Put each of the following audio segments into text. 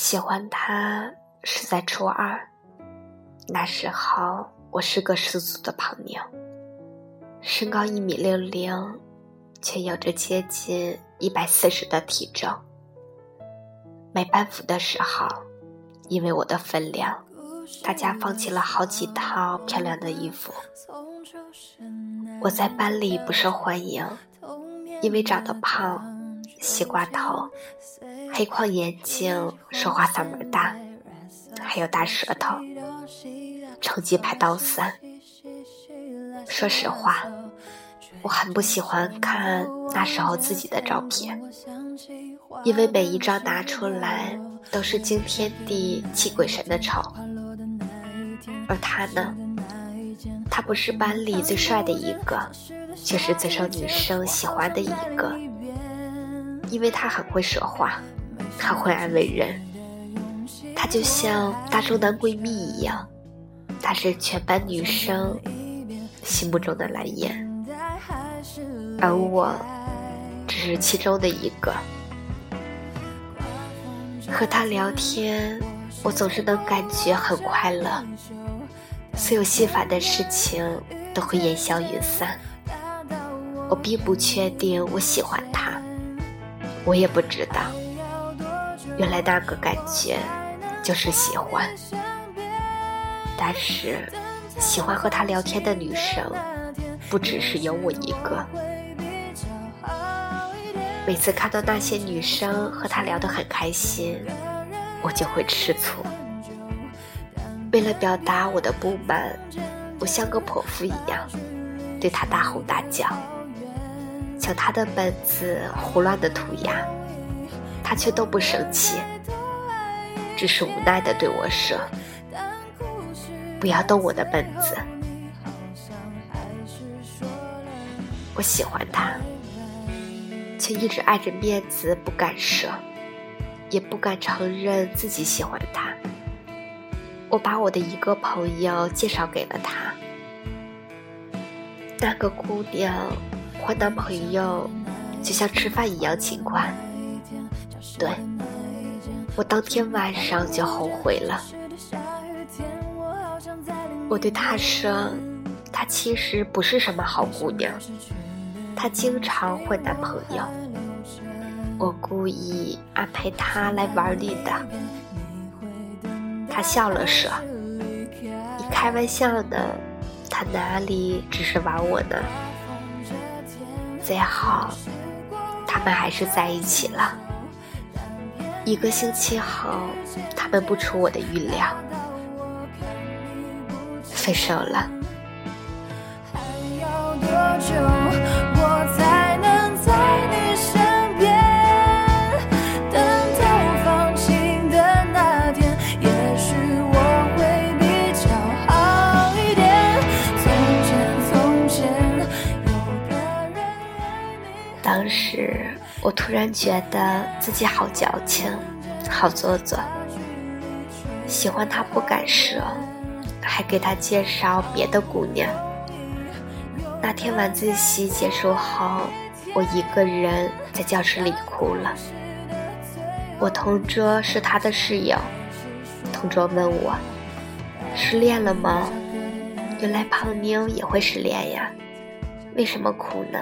喜欢他是在初二，那时候我是个十足的胖妞，身高一米六零，却有着接近一百四十的体重。买班服的时候，因为我的分量，大家放弃了好几套漂亮的衣服。我在班里不受欢迎，因为长得胖。西瓜头，黑框眼镜，说话嗓门大，还有大舌头，成绩排倒三。说实话，我很不喜欢看那时候自己的照片，因为每一张拿出来都是惊天地泣鬼神的丑。而他呢，他不是班里最帅的一个，却是最受女生喜欢的一个。因为他很会说话，很会安慰人，他就像大中男闺蜜一样，他是全班女生心目中的蓝颜，而我只是其中的一个。和他聊天，我总是能感觉很快乐，所有心烦的事情都会烟消云散。我并不确定我喜欢他。我也不知道，原来那个感觉就是喜欢。但是，喜欢和他聊天的女生，不只是有我一个。每次看到那些女生和他聊得很开心，我就会吃醋。为了表达我的不满，我像个泼妇一样，对他大吼大叫。抢他的本子，胡乱的涂鸦，他却都不生气，只是无奈的对我说：“不要动我的本子。”我喜欢他，却一直碍着面子不敢说，也不敢承认自己喜欢他。我把我的一个朋友介绍给了他，那个姑娘。换男朋友就像吃饭一样勤快，对我当天晚上就后悔了。我对他说，她其实不是什么好姑娘，她经常换男朋友。我故意安排她来玩你的。他笑了说：“你开玩笑呢，他哪里只是玩我呢？”最好，他们还是在一起了。一个星期后，他们不出我的预料，分手了。要多久我突然觉得自己好矫情，好做作。喜欢他不敢说，还给他介绍别的姑娘。那天晚自习结束后，我一个人在教室里哭了。我同桌是他的室友，同桌问我：“失恋了吗？”原来胖妞也会失恋呀，为什么哭呢？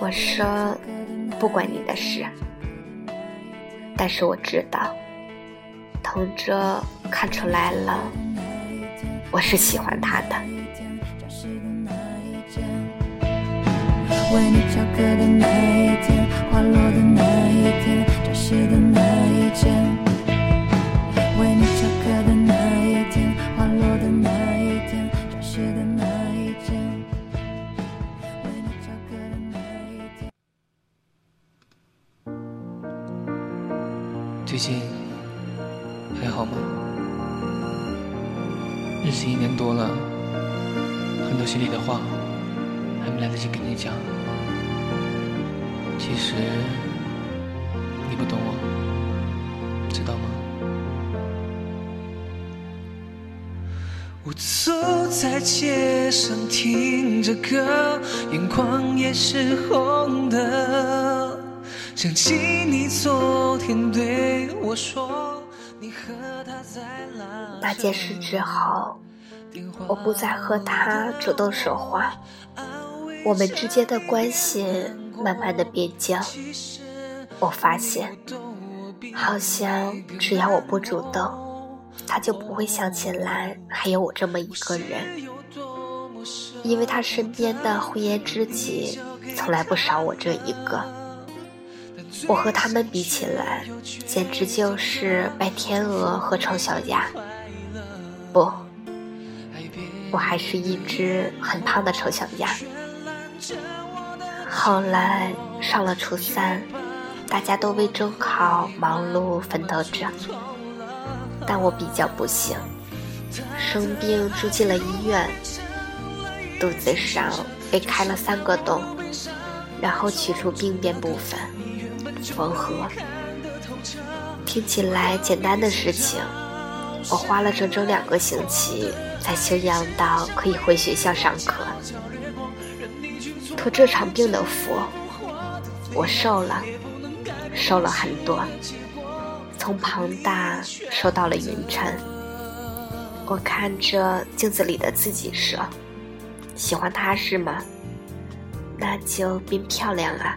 我说，不关你的事。但是我知道，同桌看出来了，我是喜欢他的。为你翘课的那一天，花落的那一天，教室的那没来得及跟你讲。其实你不懂我，知道吗？我走在街上听着歌，眼眶也是红的。想起你昨天对我说，那件事之后，我不再和他主动说话，我们之间的关系慢慢的变僵。我发现，好像只要我不主动，他就不会想起来还有我这么一个人。因为他身边的红颜知己从来不少我这一个，我和他们比起来，简直就是白天鹅和丑小鸭。不，我还是一只很胖的丑小鸭。后来上了初三，大家都为中考忙碌奋斗着，但我比较不幸，生病住进了医院。肚子上被开了三个洞，然后取出病变部分，缝合。听起来简单的事情，我花了整整两个星期才休养到可以回学校上课。这场病的福，我瘦了，瘦了很多，从庞大瘦到了匀称。我看着镜子里的自己说。喜欢他是吗？那就变漂亮啊，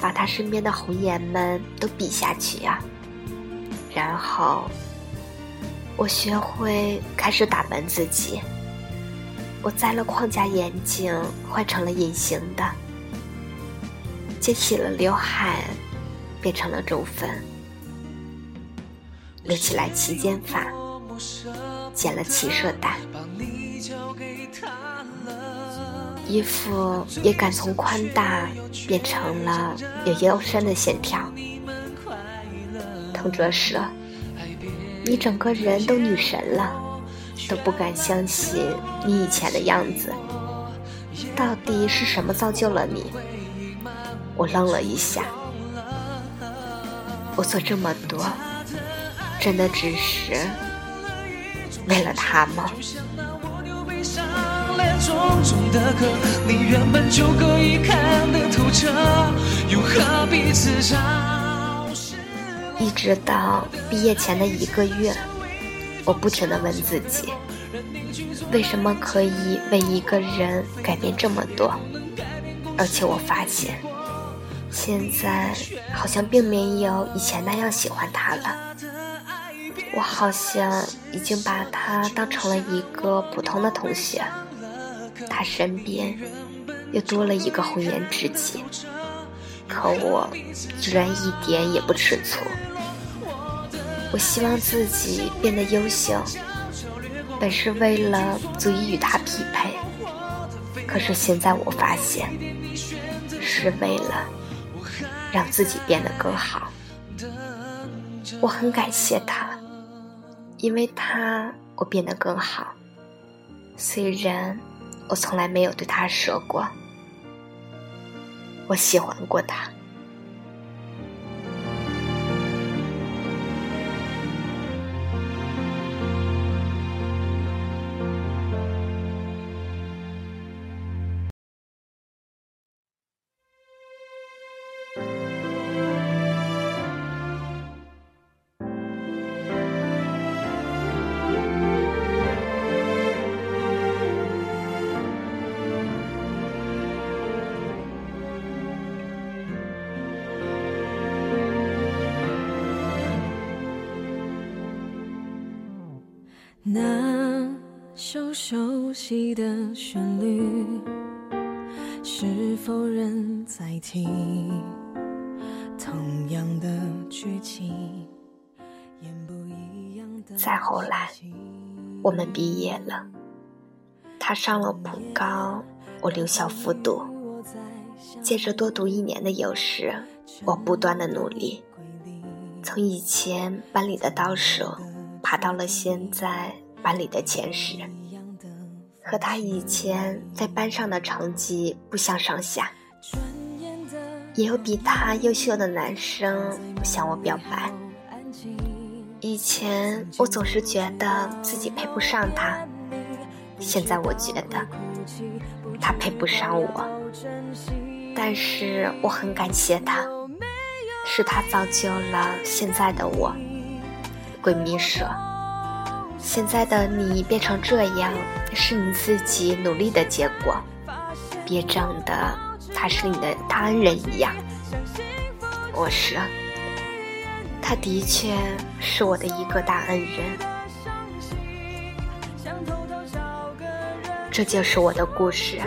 把他身边的红颜们都比下去呀。然后，我学会开始打扮自己。我摘了框架眼镜，换成了隐形的；剪起了刘海，变成了中分；留起来齐肩发，剪了齐色带。衣服也敢从宽大变成了有腰身的线条。同桌说：“你整个人都女神了，都不敢相信你以前的样子。到底是什么造就了你？”我愣了一下。我做这么多，真的只是为了他吗？重重的壳，你原本就可以看得透彻，又何必自嘲？一直到毕业前的一个月，我不停的问自己，为什么可以为一个人改变这么多？而且我发现，现在好像并没有以前那样喜欢他了。我好像已经把他当成了一个普通的同学。他身边又多了一个红颜知己，可我居然一点也不吃醋。我希望自己变得优秀，本是为了足以与他匹配。可是现在我发现，是为了让自己变得更好。我很感谢他，因为他我变得更好。虽然。我从来没有对他说过，我喜欢过他。熟悉的旋律，是否仍在听？同样的剧情，再后来，我们毕业了。他上了普高，我留校复读。借着多读一年的优势，我不断的努力，从以前班里的倒数。爬到了现在班里的前十，和他以前在班上的成绩不相上下。也有比他优秀的男生向我表白。以前我总是觉得自己配不上他，现在我觉得他配不上我。但是我很感谢他，是他造就了现在的我。闺蜜说：“现在的你变成这样，是你自己努力的结果。别整的他是你的大恩人一样。”我是：“他的确是我的一个大恩人。”这就是我的故事，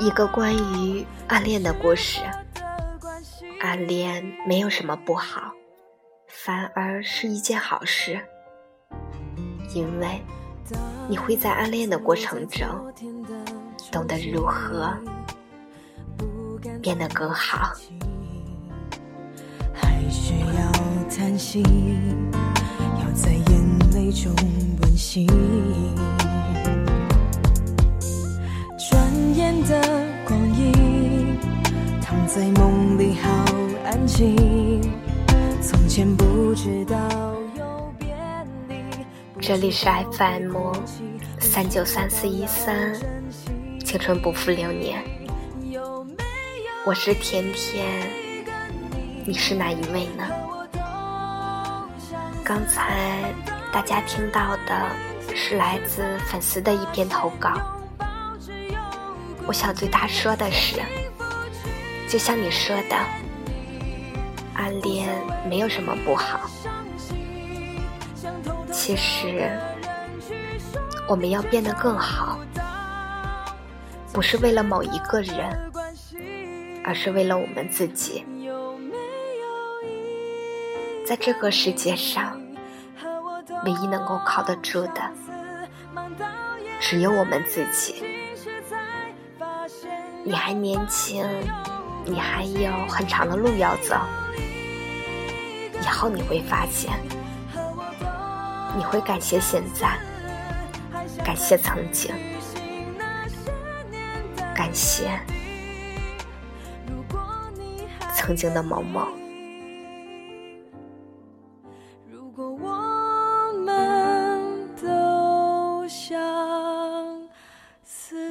一个关于暗恋的故事。暗恋没有什么不好。反而是一件好事，因为你会在暗恋的过程中懂得如何变得更好。还需要叹息，要在眼泪中温习。转眼的光阴，躺在梦里好安静。这里是 FM 三九三四一三，青春不负流年。我是甜甜，你是哪一位呢？刚才大家听到的是来自粉丝的一篇投稿。我想对他说的是，就像你说的。暗恋没有什么不好，其实我们要变得更好，不是为了某一个人，而是为了我们自己。在这个世界上，唯一能够靠得住的，只有我们自己。你还年轻，你还有很长的路要走。以后你会发现，你会感谢现在，感谢曾经，感谢曾经的某某。如果我们都想死。